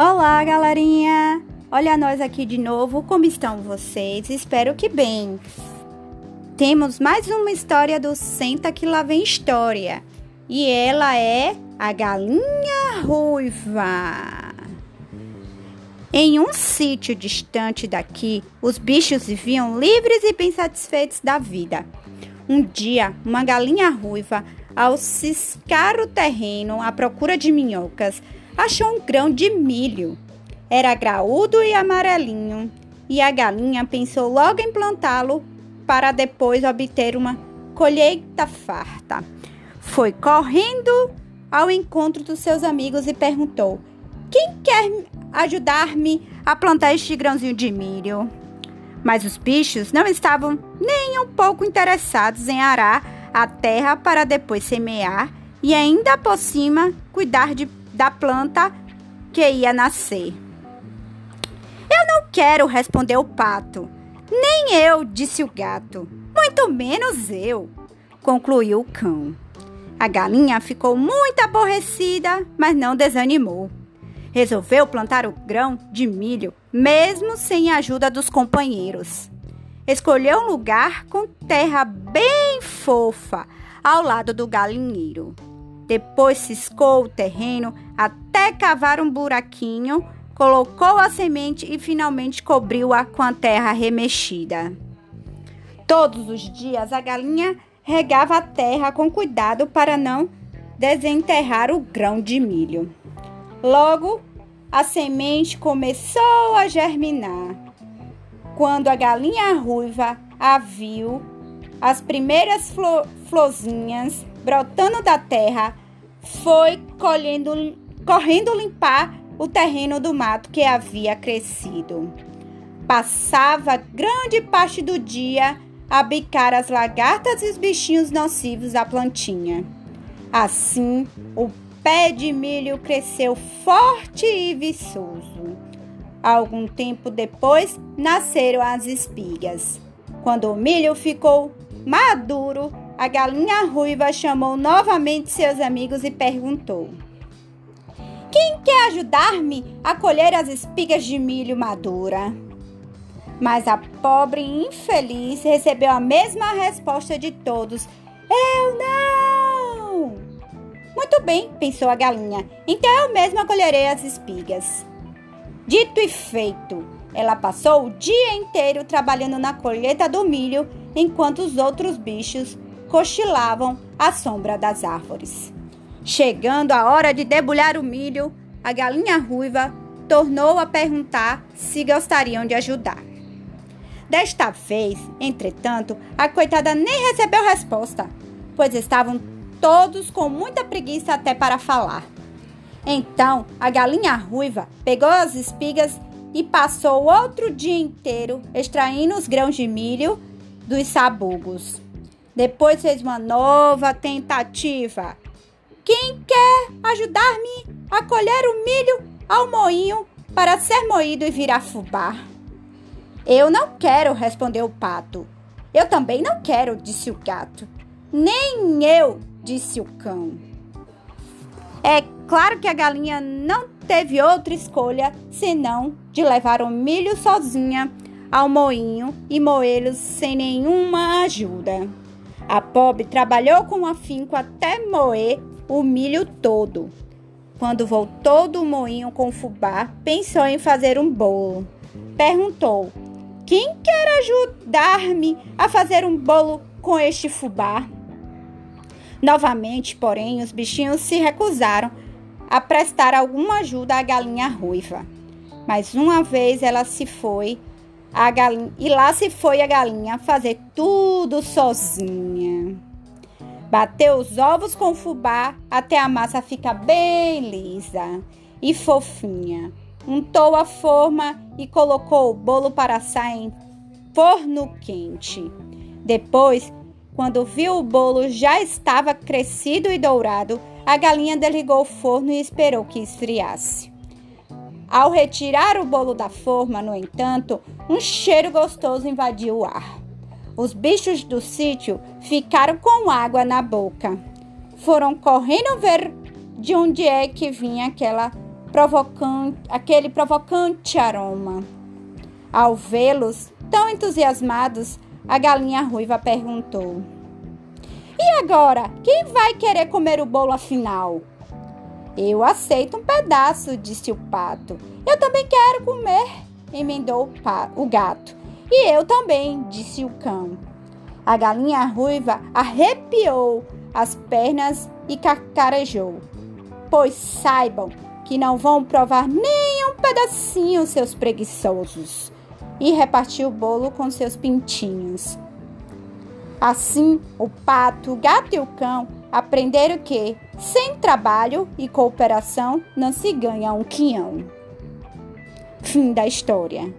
Olá, galerinha! Olha nós aqui de novo, como estão vocês? Espero que bem. Temos mais uma história do Senta que lá vem história. E ela é a galinha ruiva. Em um sítio distante daqui, os bichos viviam livres e bem satisfeitos da vida. Um dia, uma galinha ruiva, ao ciscar o terreno à procura de minhocas, achou um grão de milho. Era graúdo e amarelinho, e a galinha pensou logo em plantá-lo para depois obter uma colheita farta. Foi correndo ao encontro dos seus amigos e perguntou: Quem quer ajudar-me a plantar este grãozinho de milho? Mas os bichos não estavam nem um pouco interessados em arar a terra para depois semear e ainda por cima cuidar de da planta que ia nascer. Eu não quero, respondeu o pato. Nem eu, disse o gato. Muito menos eu, concluiu o cão. A galinha ficou muito aborrecida, mas não desanimou. Resolveu plantar o grão de milho, mesmo sem a ajuda dos companheiros. Escolheu um lugar com terra bem fofa, ao lado do galinheiro. Depois ciscou o terreno até cavar um buraquinho, colocou a semente e finalmente cobriu-a com a terra remexida. Todos os dias a galinha regava a terra com cuidado para não desenterrar o grão de milho. Logo, a semente começou a germinar. Quando a galinha ruiva a viu, as primeiras flo florzinhas brotando da terra, foi colhendo, correndo limpar o terreno do mato que havia crescido. Passava grande parte do dia a bicar as lagartas e os bichinhos nocivos à plantinha. Assim, o pé de milho cresceu forte e viçoso. Algum tempo depois, nasceram as espigas. Quando o milho ficou maduro, a galinha ruiva chamou novamente seus amigos e perguntou: Quem quer ajudar-me a colher as espigas de milho madura? Mas a pobre infeliz recebeu a mesma resposta de todos: Eu não! Muito bem, pensou a galinha, então eu mesma colherei as espigas. Dito e feito, ela passou o dia inteiro trabalhando na colheita do milho, enquanto os outros bichos cochilavam à sombra das árvores. Chegando a hora de debulhar o milho, a galinha ruiva tornou a perguntar se gostariam de ajudar. Desta vez, entretanto, a coitada nem recebeu resposta, pois estavam todos com muita preguiça até para falar. Então, a galinha ruiva pegou as espigas e passou outro dia inteiro extraindo os grãos de milho dos sabugos. Depois fez uma nova tentativa. Quem quer ajudar-me a colher o milho ao moinho para ser moído e virar fubá? Eu não quero, respondeu o pato. Eu também não quero, disse o gato. Nem eu, disse o cão. É claro que a galinha não teve outra escolha senão de levar o milho sozinha ao moinho e moê-los sem nenhuma ajuda. A pobre trabalhou com afinco até moer o milho todo. Quando voltou do moinho com fubá, pensou em fazer um bolo. Perguntou: Quem quer ajudar-me a fazer um bolo com este fubá? Novamente, porém, os bichinhos se recusaram a prestar alguma ajuda à galinha ruiva. Mais uma vez ela se foi a galinha, e lá se foi a galinha fazer tudo sozinha. Bateu os ovos com fubá até a massa ficar bem lisa e fofinha. Untou a forma e colocou o bolo para assar em forno quente. Depois, quando viu o bolo já estava crescido e dourado, a galinha desligou o forno e esperou que esfriasse. Ao retirar o bolo da forma, no entanto, um cheiro gostoso invadiu o ar. Os bichos do sítio ficaram com água na boca. Foram correndo ver de onde é que vinha aquela provocante, aquele provocante aroma. Ao vê-los tão entusiasmados, a galinha ruiva perguntou: E agora, quem vai querer comer o bolo afinal? Eu aceito um pedaço, disse o pato. Eu também quero comer, emendou o gato. E eu também, disse o cão. A galinha ruiva arrepiou as pernas e cacarejou. Pois saibam que não vão provar nem um pedacinho, seus preguiçosos. E repartiu o bolo com seus pintinhos. Assim, o pato, o gato e o cão aprenderam que, sem trabalho e cooperação, não se ganha um quinhão. Fim da história.